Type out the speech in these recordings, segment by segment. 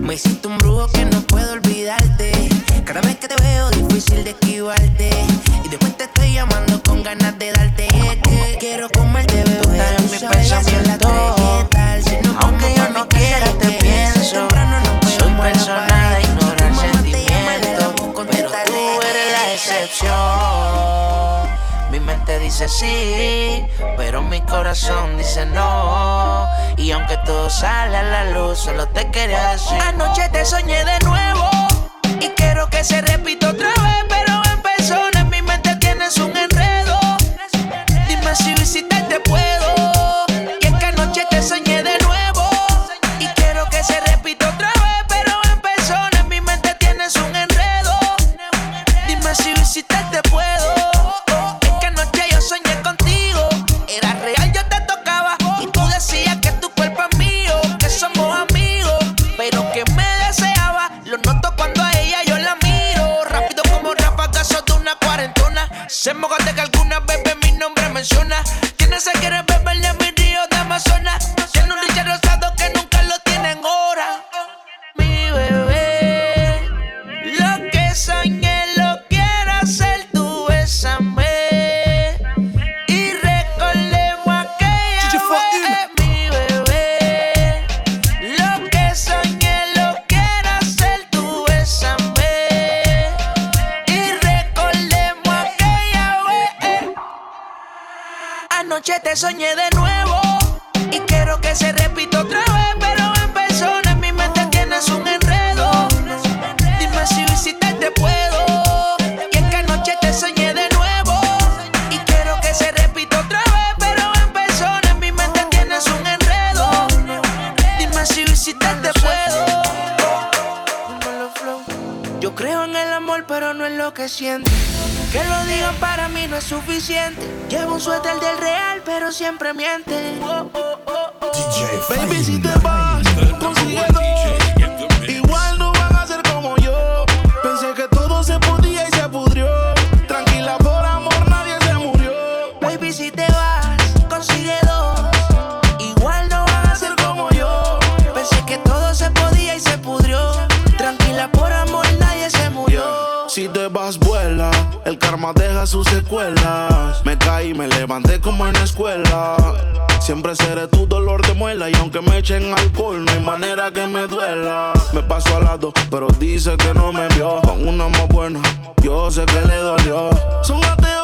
Me hiciste un brujo que no puedo olvidarte. Cada vez que te veo, difícil de esquivarte. Y después te estoy llamando con ganas de darte. Y es que quiero comerte, bebé. Mi pensamiento. Si no Aunque yo no quiera, te pienso. Soy persona de ignorar sentimientos. Pero tú eres la excepción. Mi mente dice sí, pero mi corazón dice no. Y aunque todo sale a la luz, solo Anoche te soñé de nuevo y quiero que se repita otra vez. suficiente. Llevo un suéter del real, pero siempre miente. Oh, oh, oh, oh. Baby, si te vas, consigue echen alcohol, no hay manera que me duela. Me paso al lado, pero dice que no me vio. Con una más buena, yo sé que le dolió. Son ateos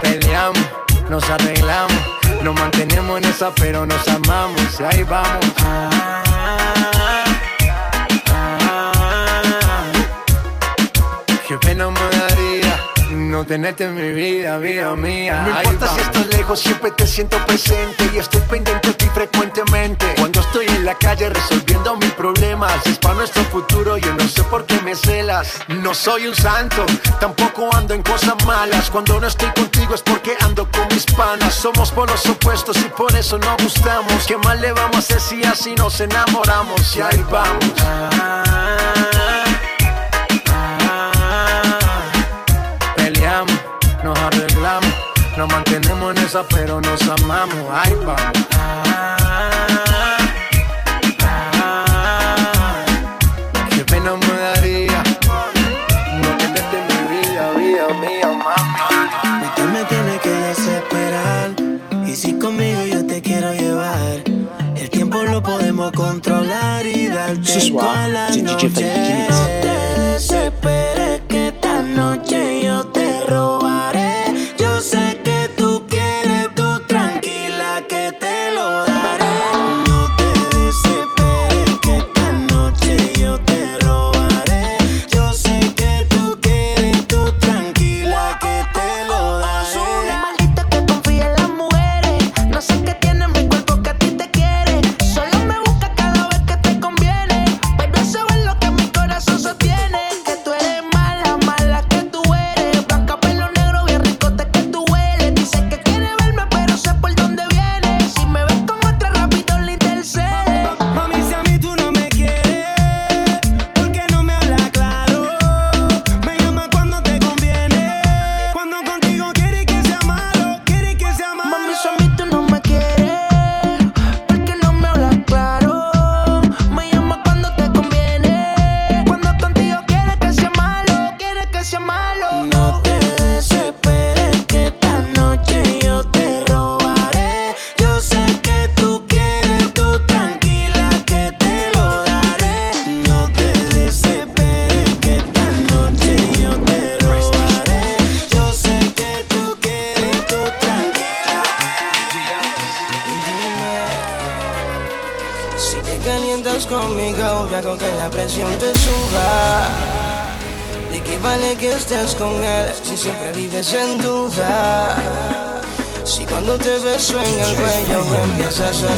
Peleamos, nos arreglamos, nos mantenemos en esa, pero nos amamos y ahí vamos. Tenerte en mi vida, vida mía. No importa si estás lejos, siempre te siento presente y estoy pendiente de ti frecuentemente. Cuando estoy en la calle resolviendo mis problemas, es para nuestro futuro, yo no sé por qué me celas. No soy un santo, tampoco ando en cosas malas. Cuando no estoy contigo es porque ando con mis panas. Somos por los opuestos y por eso no gustamos. ¿Qué mal le vamos a hacer si así nos enamoramos? Y ahí vamos. nos Nos mantenemos en esa, pero nos amamos. Ay, vamos.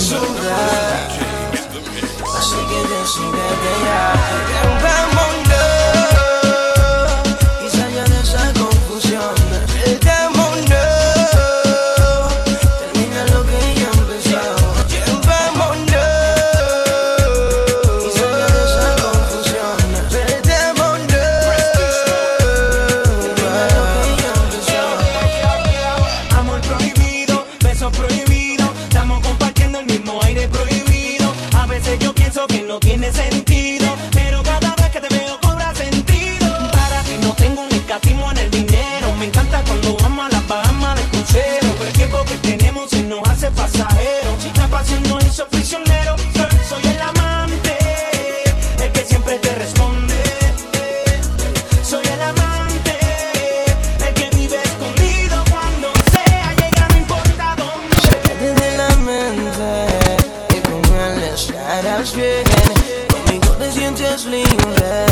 shoulder. She can dance, she can dance. No te lo voy a negar.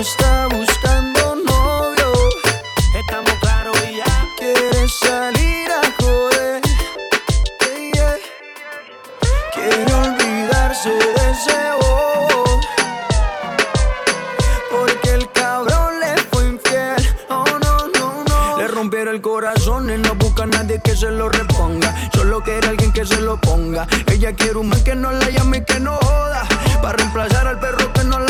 está buscando novio. Estamos claros y ya. Salir a joder. Quiere olvidarse de ese bobo. Porque el cabrón le fue infiel. Oh no, no, no. Le rompieron el corazón y no busca a nadie que se lo reponga. Solo quiere alguien que se lo ponga. Ella quiere un man que no la llame y que no joda. Para reemplazar al perro que no la.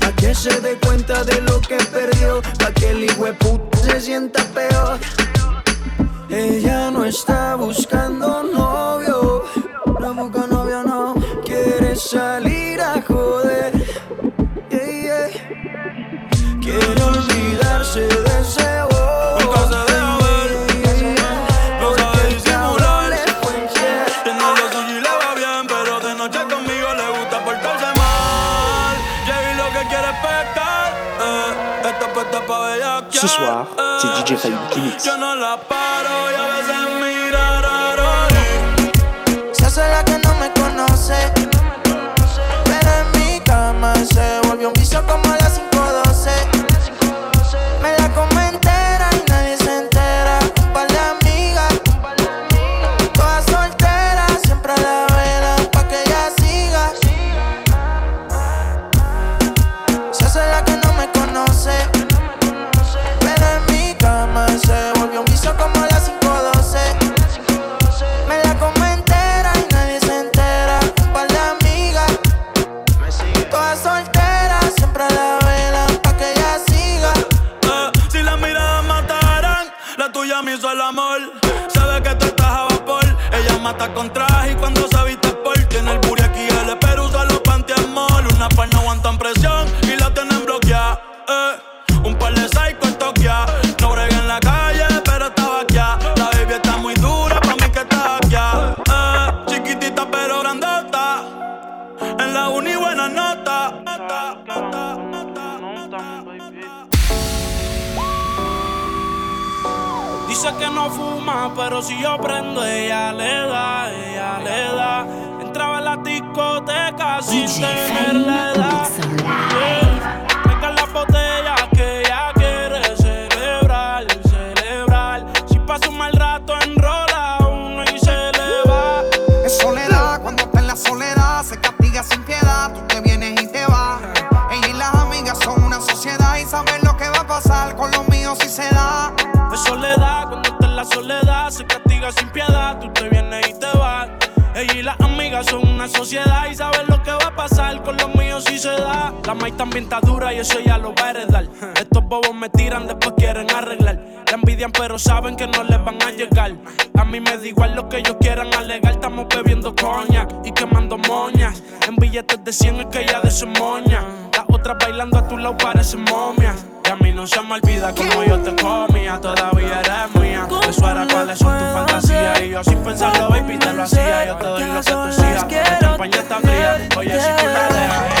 que se dé cuenta de lo que perdió, pa' que el puto se sienta peor. Ella no está buscando novio, no busca novio, no quiere salir a joder. Yeah, yeah. Quiere Ce soir, c'est Eh, DJ Fayou qui mixe. Yo no la paro y a veces mira raro. Se hace la que no me conoce. Hizo el amor. Sabe que tú estás a vapor. Ella mata con traje y cuando pero si yo prendo, ella le da, ella le da. Entraba en la discoteca sin tener la edad. La maíz también está dura y eso ya lo va a heredar. Estos bobos me tiran, después quieren arreglar. La envidian, pero saben que no les van a llegar. A mí me da igual lo que ellos quieran alegar. Estamos bebiendo coña y quemando moñas. En billetes de 100 es que ya de su moña. Las otras bailando a tu lado parecen momias. Y a mí no se me olvida como yo te comía, todavía eres mía. Eso era cuáles son tus fantasías. Y yo sin pensarlo, baby, te lo hacía. Yo te doy lo que tú champaña está fría. Oye, si tú la dejas,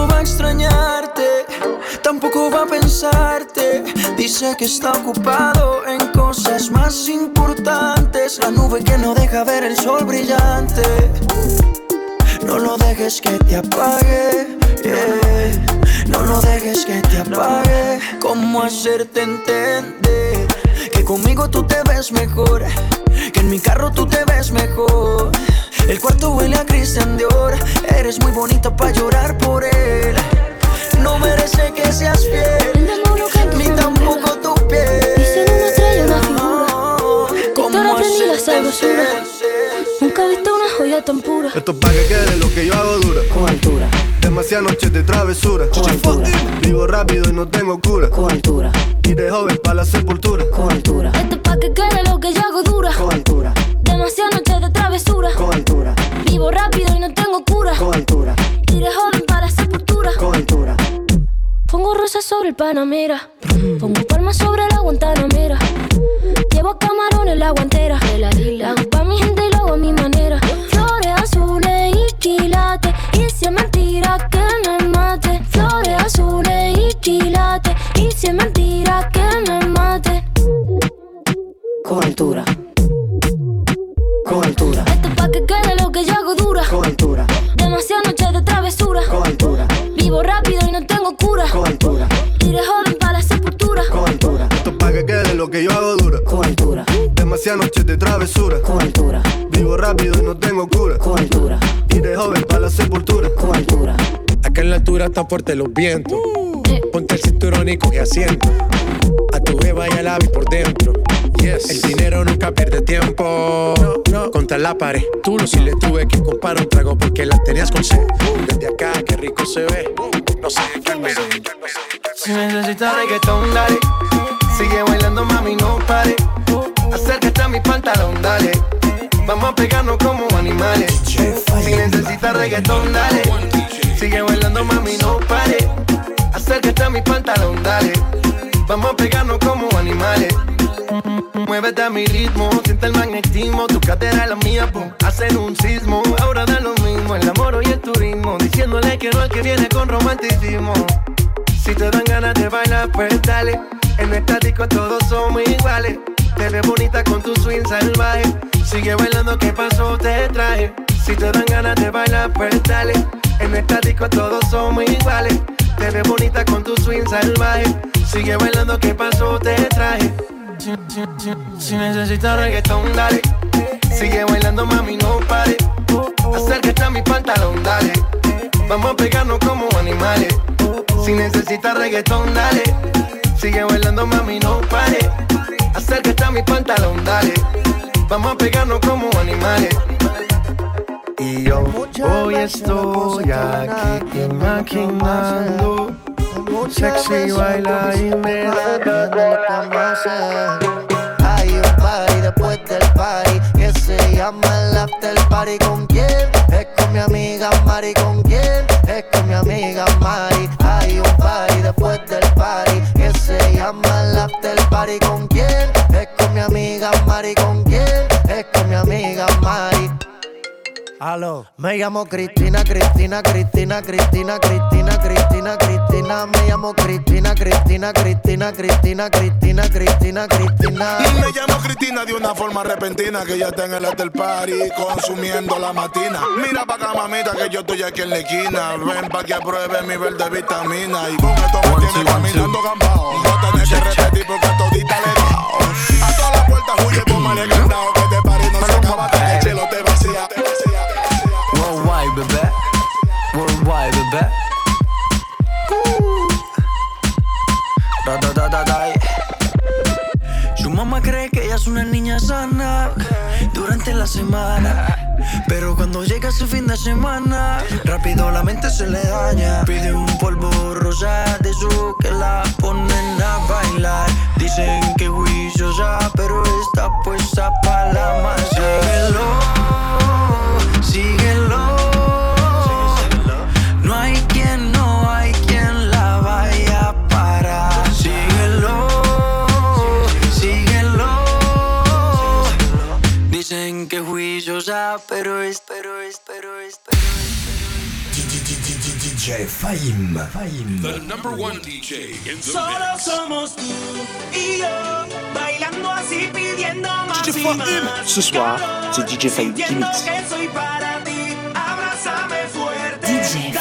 no va a extrañarte, tampoco va a pensarte. Dice que está ocupado en cosas más importantes. La nube que no deja ver el sol brillante. No lo dejes que te apague. No lo dejes que te apague. ¿Cómo hacerte entender? Que conmigo tú te ves mejor. Que en mi carro tú te ves mejor. El cuarto huele a Christian Dior. Eres muy bonita para llorar por él. No merece que seas fiel. Ni tampoco tu piel. Dice una estrella, una figura. ¿Cómo aprendí la sabrosura. Nunca he visto una joya tan pura. Esto es pa' que quede lo que yo hago dura. Con altura. Demasiadas noches de travesura. Con altura. Vivo rápido y no tengo cura. Con altura. Y de joven pa' la sepultura. Con altura. Esto es pa' que quede lo que yo hago dura. Con altura. Demasiadas noches travesura. Con altura. Vivo rápido y no tengo cura. Con altura. De joven para la sepultura. Con altura. Pongo rosas sobre el Panamera. Pongo palmas sobre la Guantanamera. Llevo camarones la guantera. La de travesura. Con altura. Vivo rápido y no tengo cura. Con altura. Y de joven pa' la sepultura. Con altura. Acá en la altura están fuertes los vientos. Ponte el cinturón y coge asiento. A tu beba y al ave por dentro. Yes. El dinero nunca pierde tiempo. No, Contra la pared. Tú no si le tuve que comprar un trago porque las tenías con sed. Desde acá, qué rico se ve. No sé qué pero. Si necesitas reggaetón, dale. Sigue bailando, mami, no pare. Pantalón, dale. Vamos a pegarnos como animales. Si necesitas reggaetón, dale. Sigue bailando, mami, no pare. Acércate a mi pantalón, dale. Vamos a pegarnos como animales. Muévete a mi ritmo, siente el magnetismo. Tu cadera es la mía, pum, hacen un sismo. Ahora da lo mismo, el amor y el turismo. Diciéndole que no al que viene con romanticismo. Si te dan ganas de bailar, pues dale. En esta disco todos somos iguales. Te ves bonita con tu swing salvaje. Sigue bailando, ¿qué pasó? Te traje. Si te dan ganas de bailar, pues dale. En esta disco todos somos iguales. Te ves bonita con tu swing salvaje. Sigue bailando, ¿qué pasó? Te traje. Si, si, si, si necesitas reggaetón, dale. Sigue bailando, mami, no pare. Acércate a mi pantalón, dale. Vamos a pegarnos como animales. Si necesitas reggaetón, dale. Sigue bailando, mami, no pare. Acércate a mi pantalón, dale. Vamos a pegarnos como animales. Y yo hoy estoy aquí imaginando. Sexy baila y me da Hay un party después del party que se llama el after party. ¿Con quién? Es con mi amiga Mari. ¿Con quién? Es con mi amiga Mari. Hay un party después del party que se llama el after mi amiga Mari. ¿Con quién? Es con mi amiga Mari. Aló. Me llamo Cristina, Cristina, Cristina, Cristina, Cristina, Cristina, Cristina. Me llamo Cristina, Cristina, Cristina, Cristina, Cristina, Cristina, Cristina. Me llamo Cristina de una forma repentina que ya está en el hotel party consumiendo la matina. Mira pa' acá, mamita, que yo estoy aquí en la esquina. Ven pa' que apruebe mi verde vitamina. Y con esto me tiene caminando gambao. No tenés que repetir porque todita le he no. Worldwide, bebé. Worldwide, bebé. Su mamá cree que ella es una niña sana durante la semana. Pero cuando llega su fin de semana, rápido la mente se le daña. Pide un polvo rosa de su que la ponen a bailar. Dicen que ya, pero está puesta para la masa. Síguelo, síguelo. DJ Fahim. Fahim. The number one DJ Solo somos tú y yo, bailando así, pidiendo más DJ Ce soir, c'est DJ qui. DJ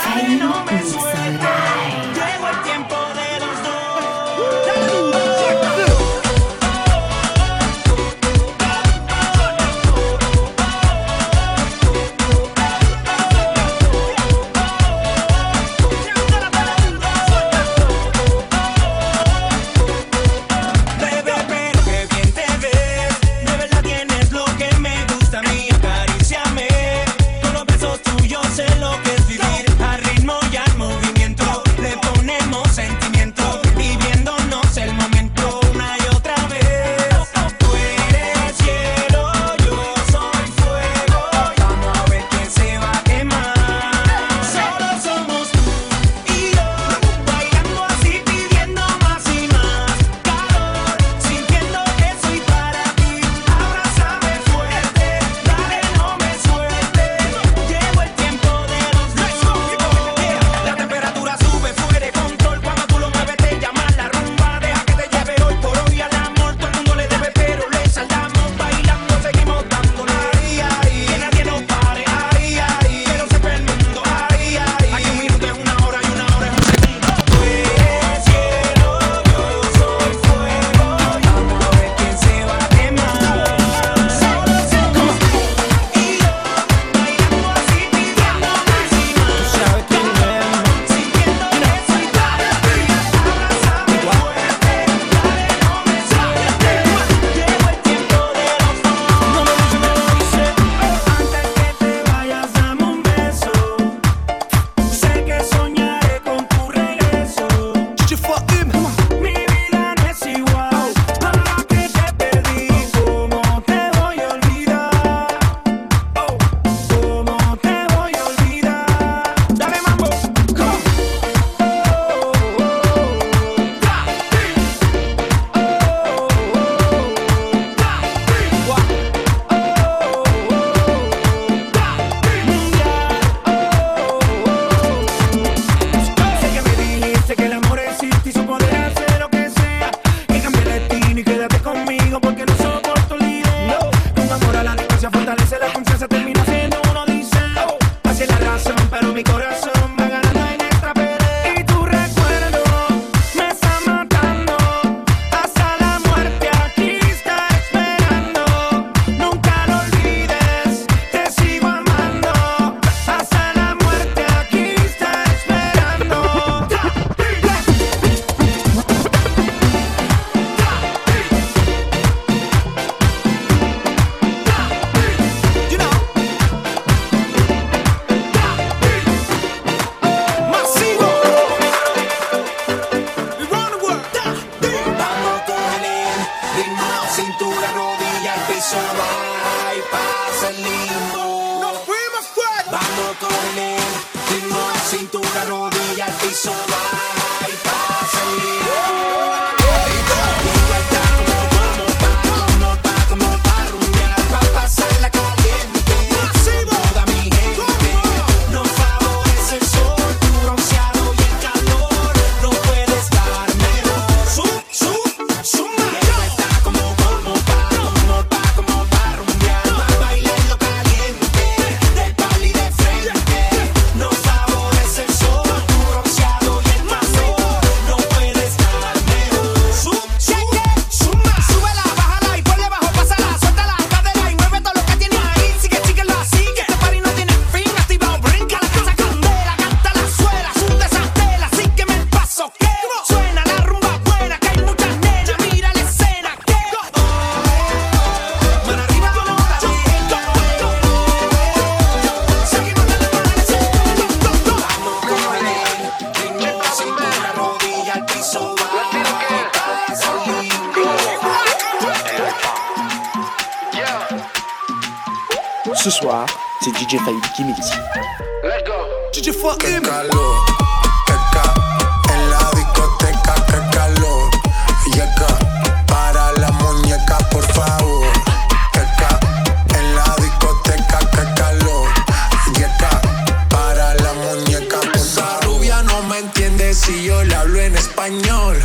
Qui mixe. Let's go. DJ Faïd. calor, en la discoteca, que calor. Llega para la muñeca, por favor. en la discoteca, que calor. Llega para la muñeca, por Esa rubia no me entiende si yo le hablo en español.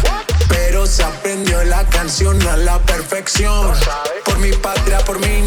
Pero se aprendió la canción a la perfección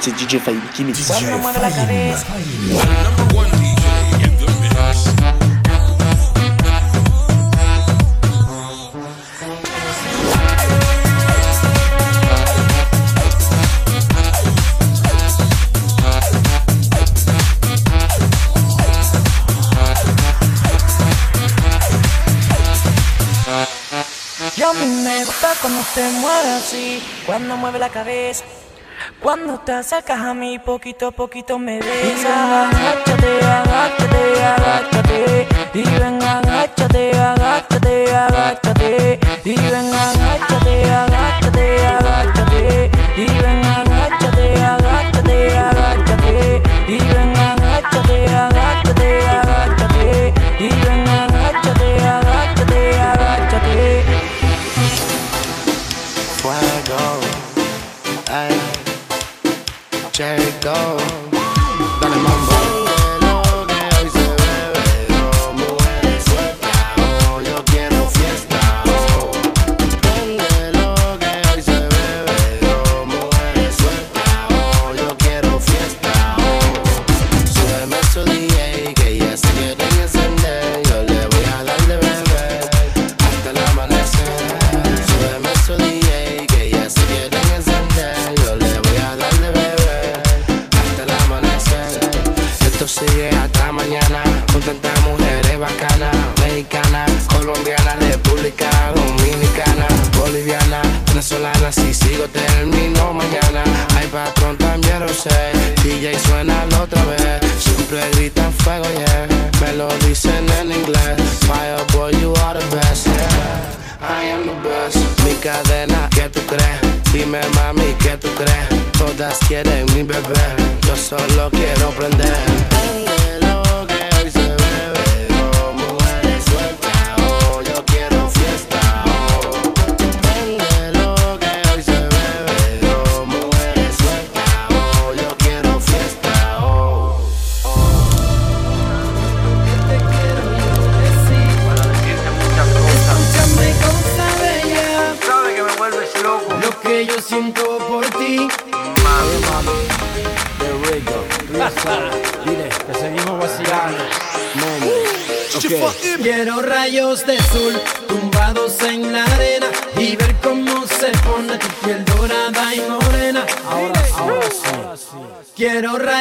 C'est DJ Faïd qui mixe. Y a mí me gusta cuando te mueve así, cuando mueve la cabeza. Cuando te acercas a mí, poquito a poquito me besas. Agáchate, agáchate, agáchate. Y ven, agáchate, agáchate, agáchate. Y ven, agáchate, agáchate, agáchate. Y ven, agáchate, agáchate, agáchate. Y ven, agáchate,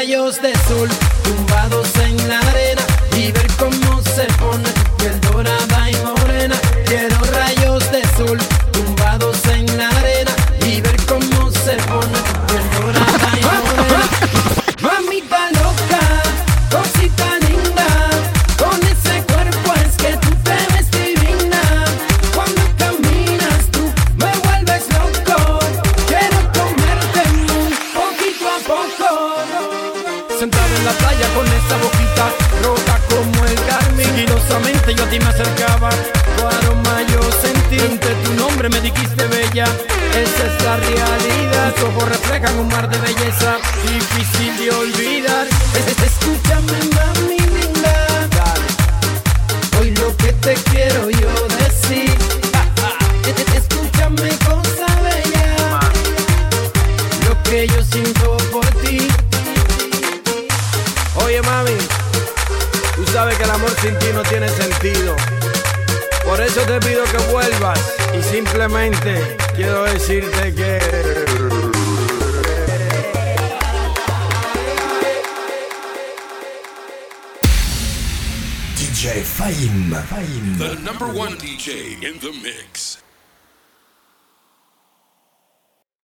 de sol. la realidad. Sus ojos reflejan un mar de belleza.